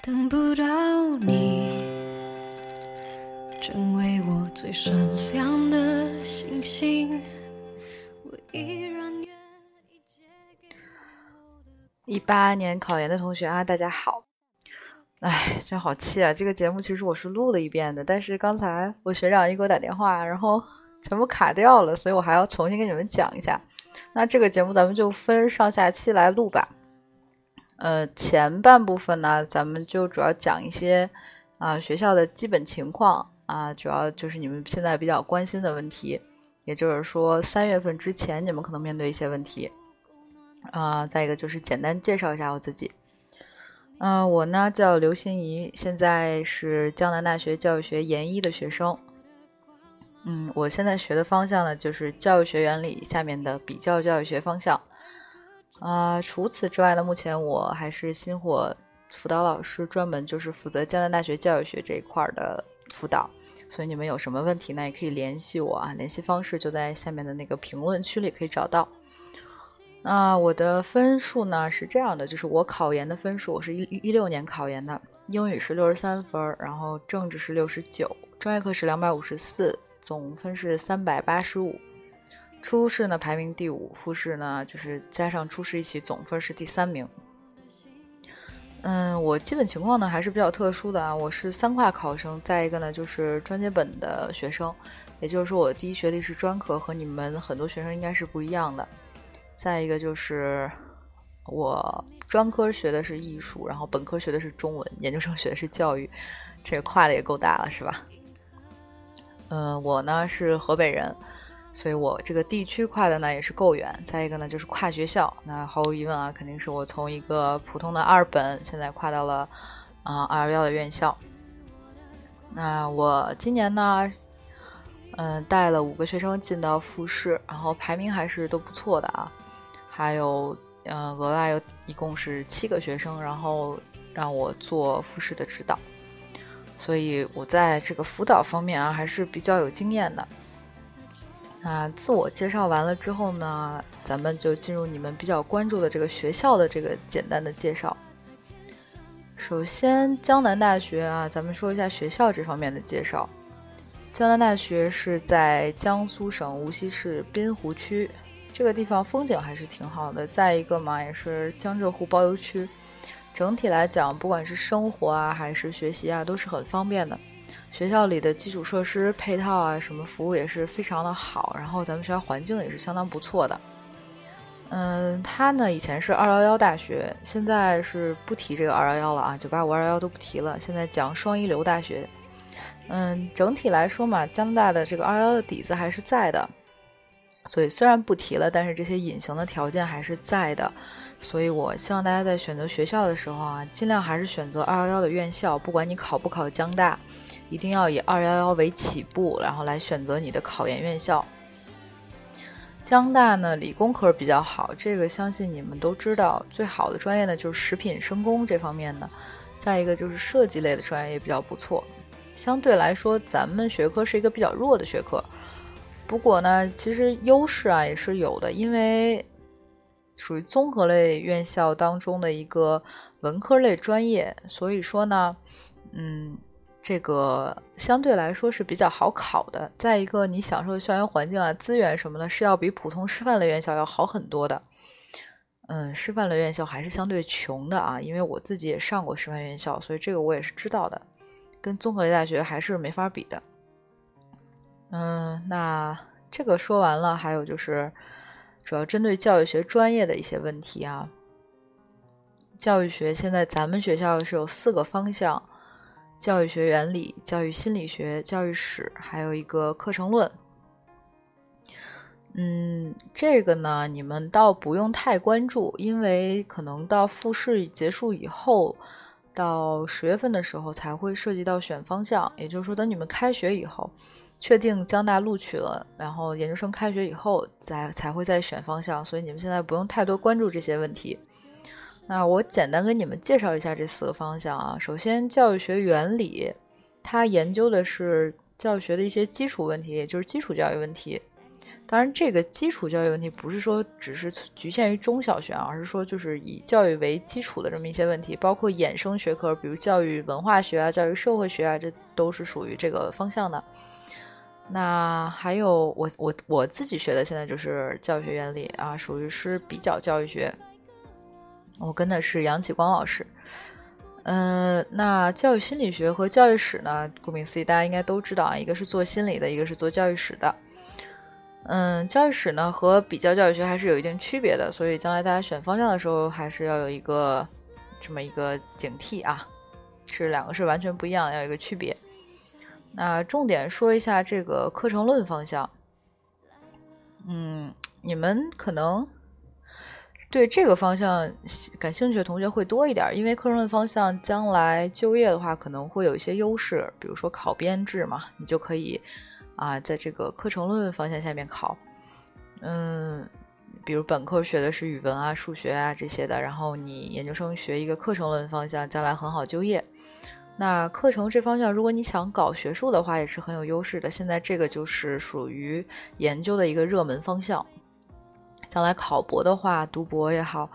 等不到你，成为我最闪亮的星星。我依然愿意借给一八年考研的同学啊，大家好。哎，真好气啊！这个节目其实我是录了一遍的，但是刚才我学长一给我打电话，然后全部卡掉了，所以我还要重新给你们讲一下。那这个节目咱们就分上下期来录吧。呃，前半部分呢，咱们就主要讲一些啊、学校的基本情况啊，主要就是你们现在比较关心的问题，也就是说三月份之前你们可能面对一些问题。啊、再一个就是简单介绍一下我自己。嗯、我呢叫刘欣怡，现在是江南大学教育学研一的学生。嗯，我现在学的方向呢就是教育学原理下面的比较教育学方向。啊、除此之外呢，目前我还是星火辅导老师，专门就是负责江南大学教育学这一块的辅导。所以你们有什么问题呢，也可以联系我啊，联系方式就在下面的那个评论区里可以找到。那、我的分数呢是这样的，就是我考研的分数，我是一一六年考研的，英语是六十三分，然后政治是六十九，专业课是两百五十四，总分是三百八十五。初试呢排名第五，复试呢就是加上初试一起，总分是第三名。嗯，我基本情况呢还是比较特殊的啊，我是三跨考生，再一个呢就是专接本的学生，也就是说我第一学历是专科，和你们很多学生应该是不一样的。再一个就是我专科学的是艺术，然后本科学的是中文，研究生学的是教育，这跨的也够大了，是吧？嗯，我呢是河北人，所以我这个地区跨的呢也是够远。再一个呢就是跨学校，那毫无疑问啊，肯定是我从一个普通的二本，现在跨到了啊二幺幺的院校。那我今年呢，嗯、带了五个学生进到复试，然后排名还是都不错的啊。还有，呃，额外有一共是七个学生，然后让我做复试的指导，所以我在这个辅导方面啊还是比较有经验的。那自我介绍完了之后呢，咱们就进入你们比较关注的这个学校的这个简单的介绍。首先，江南大学啊，咱们说一下学校这方面的介绍。江南大学是在江苏省无锡市滨湖区，这个地方风景还是挺好的。再一个嘛，也是江浙沪包邮区，整体来讲，不管是生活啊还是学习啊，都是很方便的。学校里的基础设施配套啊，什么服务也是非常的好，然后咱们学校环境也是相当不错的。嗯，它呢以前是二幺幺大学，现在是不提这个二幺幺了啊，九八五二幺幺都不提了，现在讲双一流大学。嗯，整体来说嘛，江大的这个二幺幺的底子还是在的，所以虽然不提了，但是这些隐形的条件还是在的。所以我希望大家在选择学校的时候啊，尽量还是选择二幺幺的院校，不管你考不考江大，一定要以二幺幺为起步，然后来选择你的考研院校。江大呢，理工科比较好，这个相信你们都知道。最好的专业呢，就是食品生工这方面的，再一个就是设计类的专业也比较不错。相对来说，咱们学科是一个比较弱的学科。不过呢，其实优势啊也是有的，因为属于综合类院校当中的一个文科类专业，所以说呢，嗯，这个相对来说是比较好考的。再一个，你享受校园环境啊、资源什么的，是要比普通师范类院校要好很多的。嗯，师范类院校还是相对穷的啊，因为我自己也上过师范院校，所以这个我也是知道的。跟综合类大学还是没法比的。嗯，那这个说完了，还有就是主要针对教育学专业的一些问题啊。教育学现在咱们学校是有四个方向：教育学原理、教育心理学、教育史，还有一个课程论。嗯，这个呢，你们倒不用太关注，因为可能到复试结束以后。到十月份的时候才会涉及到选方向，也就是说，等你们开学以后，确定江大录取了，然后研究生开学以后再才会再选方向，所以你们现在不用太多关注这些问题。那我简单跟你们介绍一下这四个方向啊。首先，教育学原理，它研究的是教育学的一些基础问题，也就是基础教育问题。当然，这个基础教育问题不是说只是局限于中小学，而是说就是以教育为基础的这么一些问题，包括衍生学科，比如教育文化学啊、教育社会学啊，这都是属于这个方向的。那还有我我我自己学的现在就是教育学原理啊，属于是比较教育学。我跟的是杨启光老师。嗯，那教育心理学和教育史呢？顾名思义，大家应该都知道啊，一个是做心理的，一个是做教育史的。嗯，教育史呢和比较教育学还是有一定区别的，所以将来大家选方向的时候还是要有一个这么一个警惕啊，是两个是完全不一样，要有一个区别。那重点说一下这个课程论方向。嗯，你们可能。对这个方向感兴趣的同学会多一点，因为课程论方向将来就业的话可能会有一些优势，比如说考编制嘛，你就可以啊在这个课程论方向下面考。嗯，比如本科学的是语文啊、数学啊这些的，然后你研究生学一个课程论方向，将来很好就业。那课程这方向，如果你想搞学术的话，也是很有优势的。现在这个就是属于研究的一个热门方向。将来考博的话，读博也好，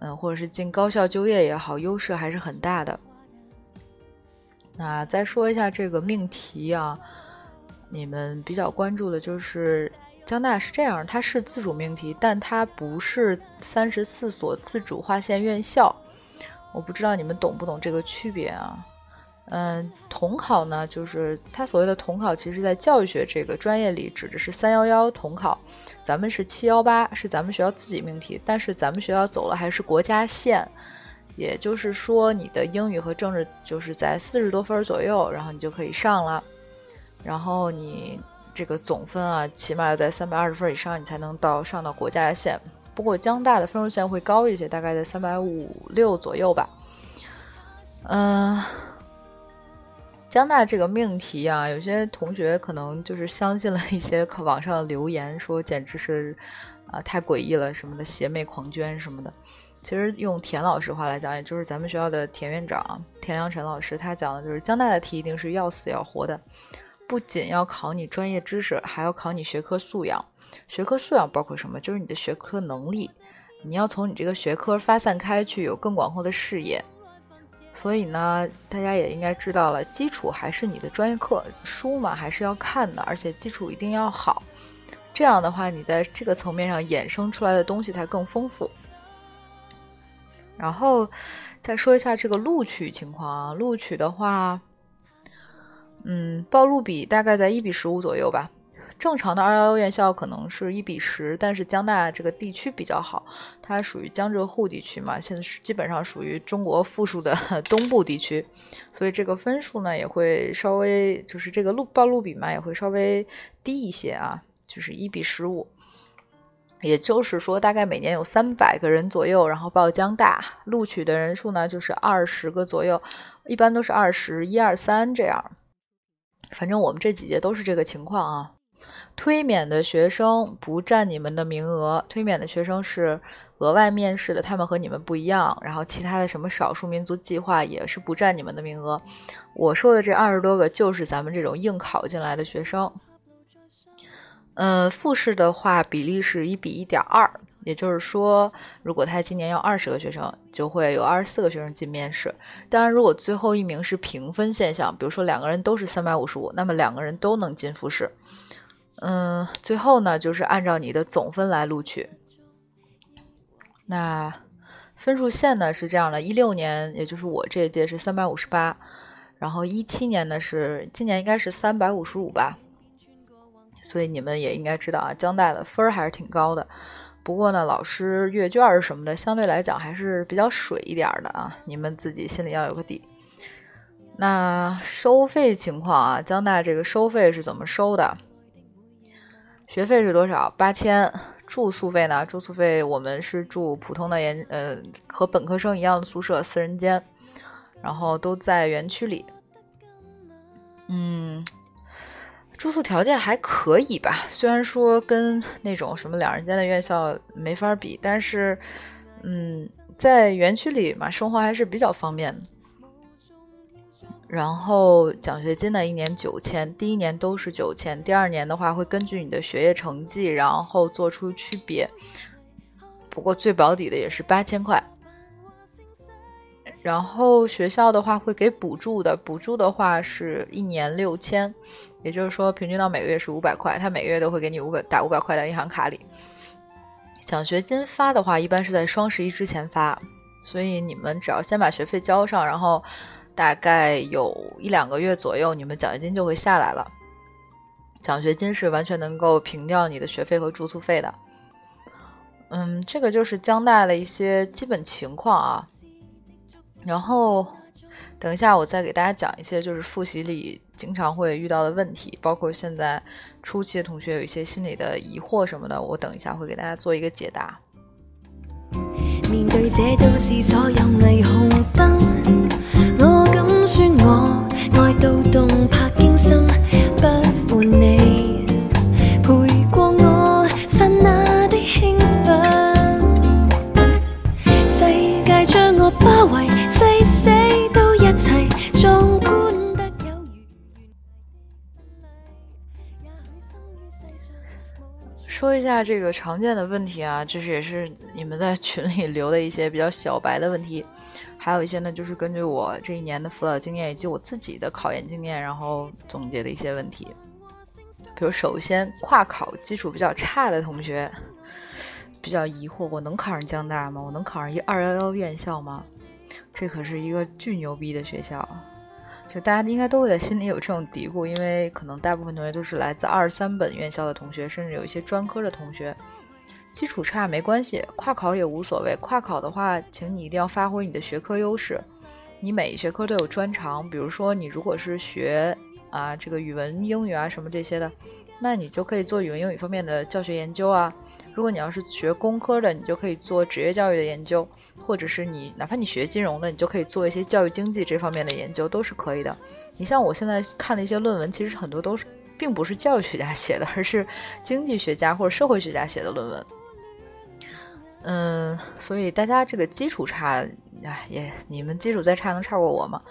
嗯，或者是进高校就业也好，优势还是很大的。那再说一下这个命题啊，你们比较关注的就是江大是这样，它是自主命题，但它不是三十四所自主划线院校。我不知道你们懂不懂这个区别啊？嗯，统考呢，就是它所谓的统考，其实在教育学这个专业里指的是三幺幺统考。咱们是七幺八，是咱们学校自己命题，但是咱们学校走了还是国家线，也就是说你的英语和政治就是在四十多分左右，然后你就可以上了，然后你这个总分啊，起码要在三百二十分以上，你才能到上到国家线。不过江大的分数线会高一些，大概在三百五六左右吧。嗯。江大这个命题啊，有些同学可能就是相信了一些网上的留言，说简直是啊太诡异了什么的，邪魅狂狷什么的。其实用田老师话来讲，也就是咱们学校的田院长田良辰老师，他讲的就是江大的题一定是要死要活的，不仅要考你专业知识，还要考你学科素养。学科素养包括什么？就是你的学科能力，你要从你这个学科发散开去，有更广阔的视野。所以呢，大家也应该知道了，基础还是你的专业课书嘛，还是要看的，而且基础一定要好。这样的话，你在这个层面上衍生出来的东西才更丰富。然后再说一下这个录取情况啊，录取的话，嗯，报录比大概在一比十五左右吧。正常的二幺幺院校可能是一比十，但是江大这个地区比较好，它属于江浙沪地区嘛，现在是基本上属于中国附属的 东部地区，所以这个分数呢也会稍微就是这个录报录比嘛也会稍微低一些啊，就是一比十五，也就是说大概每年有三百个人左右，然后报江大录取的人数呢就是二十个左右，一般都是二十一二三这样，反正我们这几届都是这个情况啊。推免的学生不占你们的名额，推免的学生是额外面试的，他们和你们不一样。然后其他的什么少数民族计划也是不占你们的名额。我说的这二十多个就是咱们这种硬考进来的学生。嗯，复试的话比例是一比一点二，也就是说，如果他今年要二十个学生，就会有二十四个学生进面试。当然，如果最后一名是平分现象，比如说两个人都是三百五十五，那么两个人都能进复试。嗯，最后呢，就是按照你的总分来录取。那分数线呢是这样的：一六年，也就是我这一届是三百五十八，然后一七年呢是今年应该是三百五十五吧。所以你们也应该知道啊，江大的分儿还是挺高的。不过呢，老师阅卷什么的，相对来讲还是比较水一点的啊，你们自己心里要有个底。那收费情况啊，江大这个收费是怎么收的？学费是多少？八千。住宿费呢？住宿费我们是住普通的研，呃，和本科生一样的宿舍，四人间，然后都在园区里。嗯，住宿条件还可以吧？虽然说跟那种什么两人间的院校没法比，但是，嗯，在园区里嘛，生活还是比较方便的。然后奖学金呢，一年九千，第一年都是九千，第二年的话会根据你的学业成绩，然后做出区别。不过最保底的也是八千块。然后学校的话会给补助的，补助的话是一年六千，也就是说平均到每个月是五百块，他每个月都会给你五百打五百块在银行卡里。奖学金发的话，一般是在双十一之前发，所以你们只要先把学费交上，然后大概有一两个月左右，你们奖学金就会下来了。奖学金是完全能够平掉你的学费和住宿费的。嗯，这个就是江大的一些基本情况啊。然后等一下，我再给大家讲一些就是复习里经常会遇到的问题，包括现在初期的同学有一些心理的疑惑什么的，我等一下会给大家做一个解答。面对这都市所有霓虹灯，到動魄驚心，不負你。陪過我剎那的興奮，世界將我包圍，誓死都一齊壯觀得有如也許生於世上無说一下这个常見的問題啊，这是也是你們在群里留的一些比較小白的問題，还有一些呢，就是根据我这一年的辅导经验以及我自己的考研经验，然后总结的一些问题。比如首先跨考基础比较差的同学，比较疑惑，我能考上江大吗？我能考上一二幺幺院校吗？这可是一个巨牛逼的学校。就大家应该都会在心里有这种嘀咕，因为可能大部分同学都是来自二三本院校的同学，甚至有一些专科的同学。基础差没关系，跨考也无所谓。跨考的话，请你一定要发挥你的学科优势。你每一学科都有专长，比如说你如果是学啊这个语文、英语啊什么这些的，那你就可以做语文、英语方面的教学研究啊。如果你要是学工科的，你就可以做职业教育的研究。或者是你哪怕你学金融的，你就可以做一些教育经济这方面的研究，都是可以的。你像我现在看的一些论文，其实很多都是并不是教育学家写的，而是经济学家或者社会学家写的论文。嗯，所以大家这个基础差，哎，也你们基础再差能差过我吗？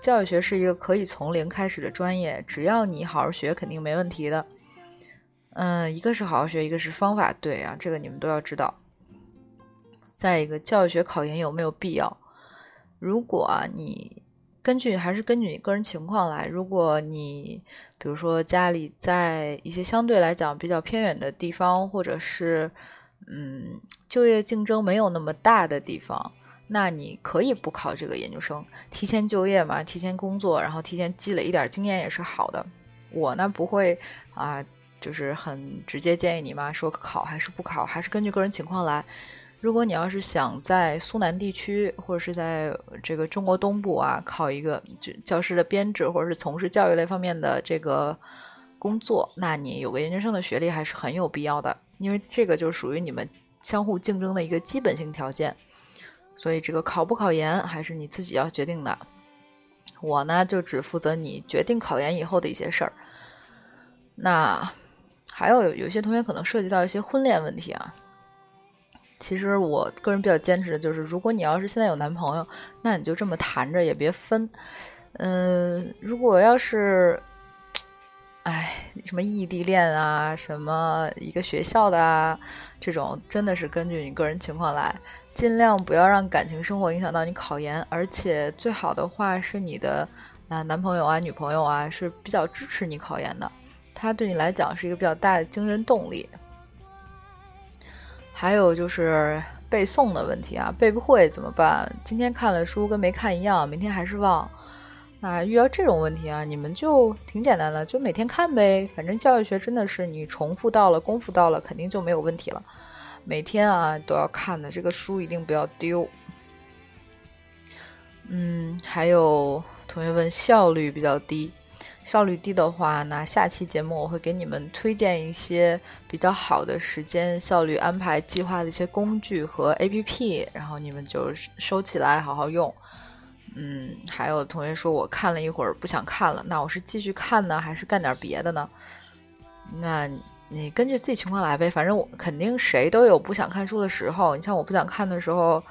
教育学是一个可以从零开始的专业，只要你好好学，肯定没问题的。嗯，一个是好好学，一个是方法对啊，这个你们都要知道。再一个，教育学考研有没有必要？如果，你根据还是根据你个人情况来。如果你比如说家里在一些相对来讲比较偏远的地方，或者是嗯就业竞争没有那么大的地方，那你可以不考这个研究生，提前就业嘛，提前工作，然后提前积累一点经验也是好的。我呢不会啊，就是很直接建议你嘛，说考还是不考，还是根据个人情况来。如果你要是想在苏南地区或者是在这个中国东部啊考一个就教师的编制，或者是从事教育类方面的这个工作，那你有个研究生的学历还是很有必要的，因为这个就属于你们相互竞争的一个基本性条件。所以这个考不考研还是你自己要决定的。我呢就只负责你决定考研以后的一些事儿。那还有有些同学可能涉及到一些婚恋问题啊。其实我个人比较坚持的就是，如果你要是现在有男朋友，那你就这么谈着，也别分。嗯，如果要是，哎，什么异地恋啊，什么一个学校的啊，这种真的是根据你个人情况来，尽量不要让感情生活影响到你考研。而且最好的话是你的啊男朋友啊女朋友啊是比较支持你考研的，他对你来讲是一个比较大的精神动力。还有就是背诵的问题啊，背不会怎么办？今天看了书跟没看一样，明天还是忘。啊遇到这种问题啊，你们就挺简单的，就每天看呗。反正教育学真的是你重复到了，功夫到了，肯定就没有问题了。每天啊都要看的，这个书一定不要丢。嗯，还有同學問效率比较低。效率低的话，那下期节目我会给你们推荐一些比较好的时间效率安排计划的一些工具和 APP，然后你们就收起来好好用。嗯，还有同学说我看了一会儿不想看了，那我是继续看呢，还是干点别的呢？那你根据自己情况来呗，反正我肯定谁都有不想看书的时候。你像我不想看的时候。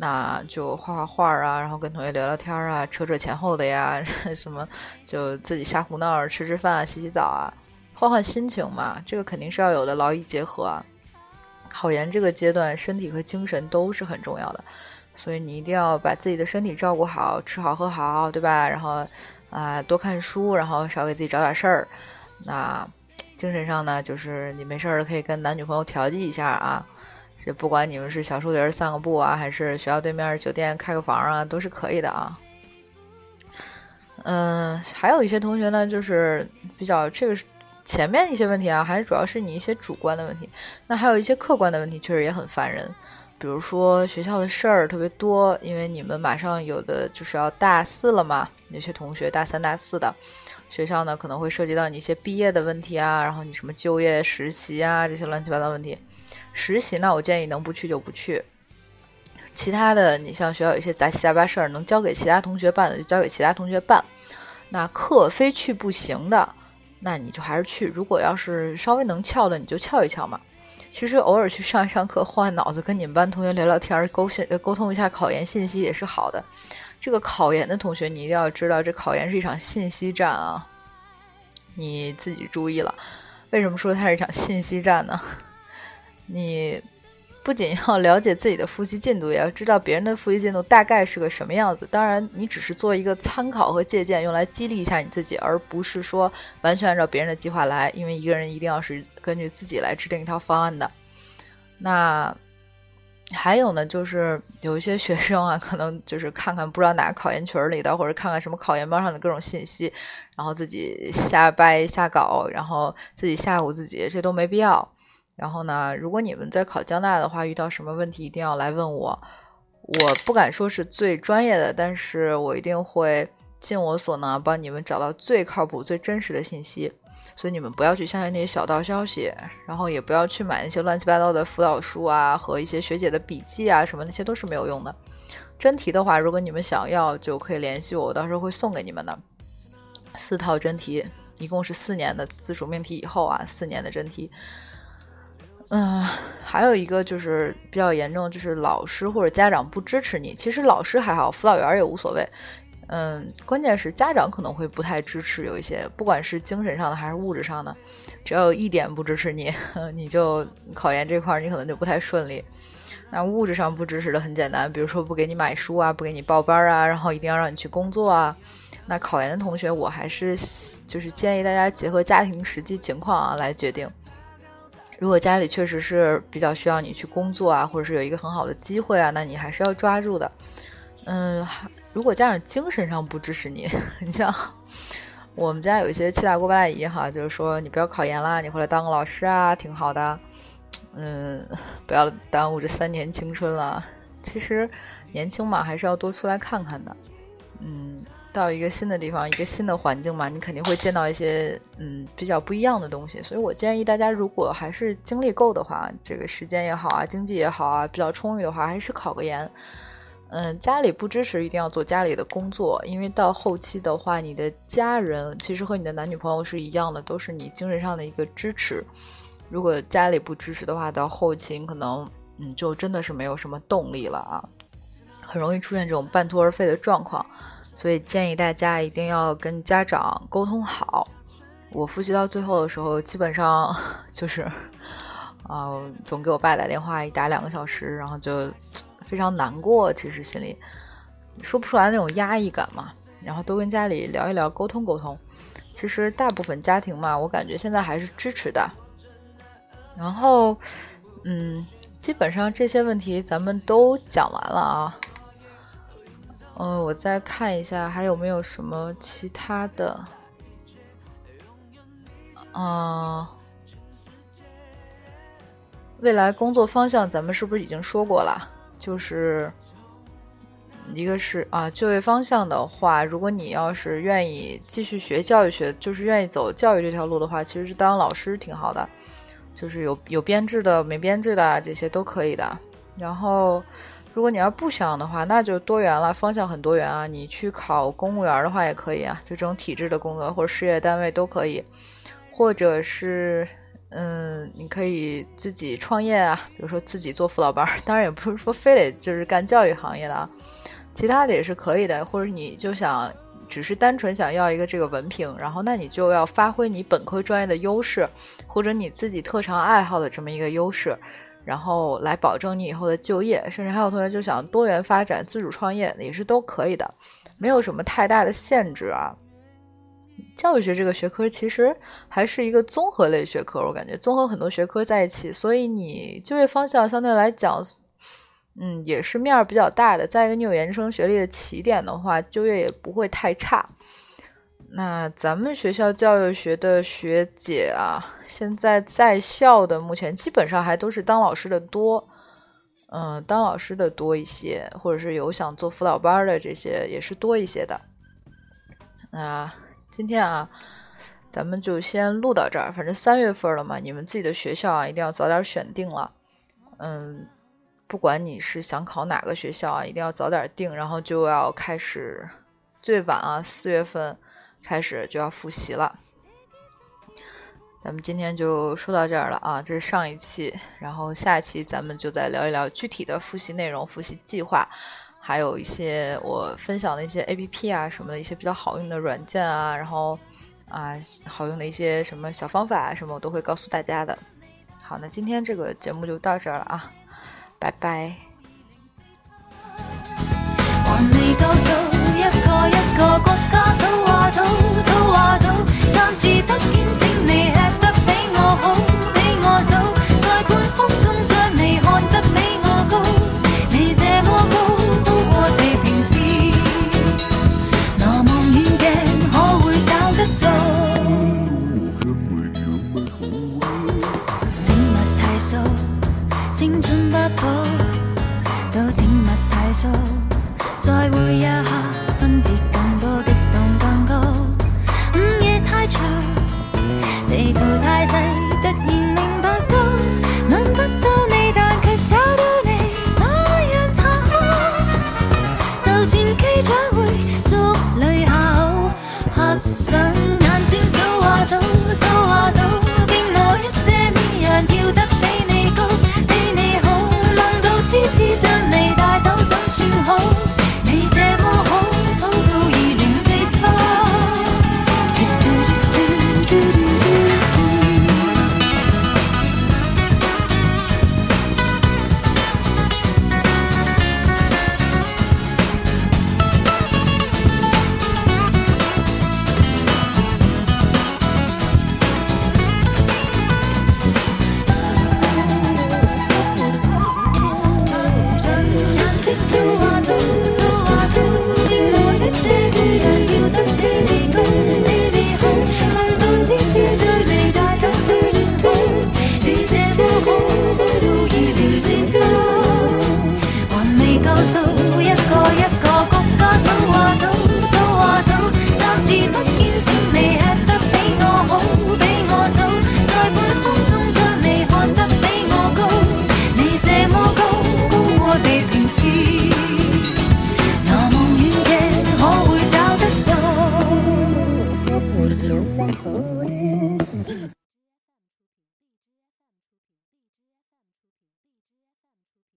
那就画画画啊，然后跟同学聊聊天啊，扯扯前后的呀，什么就自己瞎胡闹，吃吃饭啊，洗洗澡啊，换换心情嘛，这个肯定是要有的，劳逸结合。考研这个阶段，身体和精神都是很重要的，所以你一定要把自己的身体照顾好，吃好喝好，对吧？然后啊，多看书，然后少给自己找点事儿。那精神上呢，就是你没事儿可以跟男女朋友调剂一下啊。这不管你们是小树林散个步啊，还是学校对面酒店开个房啊，都是可以的啊。嗯，还有一些同学呢，就是比较这个前面一些问题啊，还是主要是你一些主观的问题。那还有一些客观的问题，确实也很烦人。比如说学校的事儿特别多，因为你们马上有的就是要大四了嘛，有些同学大三、大四的学校呢，可能会涉及到你一些毕业的问题啊，然后你什么就业、实习啊这些乱七八糟问题。实习呢，我建议能不去就不去。其他的，你像学校有一些杂七杂八事儿，能交给其他同学办的就交给其他同学办。那课非去不行的，那你就还是去。如果要是稍微能翘的，你就翘一翘嘛。其实偶尔去上一上课，换脑子，跟你们班同学聊聊天，沟线沟通一下考研信息也是好的。这个考研的同学，你一定要知道，这考研是一场信息战啊，你自己注意了。为什么说它是一场信息战呢？你不仅要了解自己的复习进度，也要知道别人的复习进度大概是个什么样子。当然，你只是做一个参考和借鉴，用来激励一下你自己，而不是说完全按照别人的计划来。因为一个人一定要是根据自己来制定一套方案的。那还有呢，就是有一些学生啊，可能就是看看不知道哪个考研群里的，或者看看什么考研班上的各种信息，然后自己瞎掰瞎搞，然后自己吓唬自己，这都没必要。然后呢，如果你们在考江大的话，遇到什么问题一定要来问我。我不敢说是最专业的，但是我一定会尽我所能帮你们找到最靠谱、最真实的信息。所以你们不要去相信那些小道消息，然后也不要去买那些乱七八糟的辅导书啊和一些学姐的笔记啊什么，那些都是没有用的。真题的话，如果你们想要，就可以联系我，我到时候会送给你们的。四套真题，一共是四年的自主命题以后啊，四年的真题。嗯，还有一个就是比较严重，就是老师或者家长不支持你。其实老师还好，辅导员也无所谓。嗯，关键是家长可能会不太支持，有一些不管是精神上的还是物质上的，只要有一点不支持你，你就考研这块你可能就不太顺利。那物质上不支持的很简单，比如说不给你买书啊，不给你报班啊，然后一定要让你去工作啊。那考研的同学，我还是就是建议大家结合家庭实际情况啊来决定。如果家里确实是比较需要你去工作啊，或者是有一个很好的机会啊，那你还是要抓住的。嗯，如果家长精神上不支持你，你像我们家有一些七大姑八大姨哈，就是说你不要考研啦，你回来当个老师啊，挺好的。嗯，不要耽误这三年青春了。其实年轻嘛，还是要多出来看看的。嗯。到一个新的地方，一个新的环境嘛，你肯定会见到一些嗯比较不一样的东西。所以我建议大家，如果还是精力够的话，这个时间也好啊，经济也好啊，比较充裕的话，还是考个研。嗯，家里不支持，一定要做家里的工作，因为到后期的话，你的家人其实和你的男女朋友是一样的，都是你精神上的一个支持。如果家里不支持的话，到后期可能嗯就真的是没有什么动力了啊，很容易出现这种半途而废的状况。所以建议大家一定要跟家长沟通好。我复习到最后的时候，基本上 就是，啊，总给我爸打电话，一打两个小时，然后就非常难过。其实心里说不出来那种压抑感嘛。然后多跟家里聊一聊，沟通沟通。其实大部分家庭嘛，我感觉现在还是支持的。然后，嗯，基本上这些问题咱们都讲完了啊。嗯，我再看一下还有没有什么其他的。嗯，未来工作方向咱们是不是已经说过了？就是一个是啊，就业方向的话，如果你要是愿意继续学教育学，就是愿意走教育这条路的话，其实是当老师挺好的，就是有有编制的、没编制的这些都可以的。然后。如果你要不想的话，那就多元了，方向很多元啊。你去考公务员的话也可以啊，就这种体制的工作或者事业单位都可以，或者是嗯，你可以自己创业啊，比如说自己做辅导班，当然也不是说非得就是干教育行业的啊，其他的也是可以的，或者你就想只是单纯想要一个这个文凭，然后那你就要发挥你本科专业的优势，或者你自己特长爱好的这么一个优势，然后来保证你以后的就业，甚至还有同学就想多元发展、自主创业，也是都可以的，没有什么太大的限制啊。教育学这个学科其实还是一个综合类学科，我感觉综合很多学科在一起，所以你就业方向相对来讲，嗯，也是面儿比较大的。再一个，你有研究生学历的起点的话，就业也不会太差。那咱们学校教育学的学姐啊，现在在校的目前基本上还都是当老师的多，嗯，当老师的多一些，或者是有想做辅导班的这些也是多一些的。那。今天啊，咱们就先录到这儿。反正三月份了嘛，你们自己的学校啊，一定要早点选定了。嗯，不管你是想考哪个学校啊，一定要早点定，然后就要开始，最晚啊四月份开始就要复习了。咱们今天就说到这儿了啊，这是上一期，然后下一期咱们就再聊一聊具体的复习内容、复习计划。还有一些我分享的一些 A P P 啊什么的一些比较好用的软件啊，然后啊好用的一些什么小方法啊什么，我都会告诉大家的。好，那今天这个节目就到这儿了啊，拜拜。机场会祝你好，合上眼睛数下数数下。So.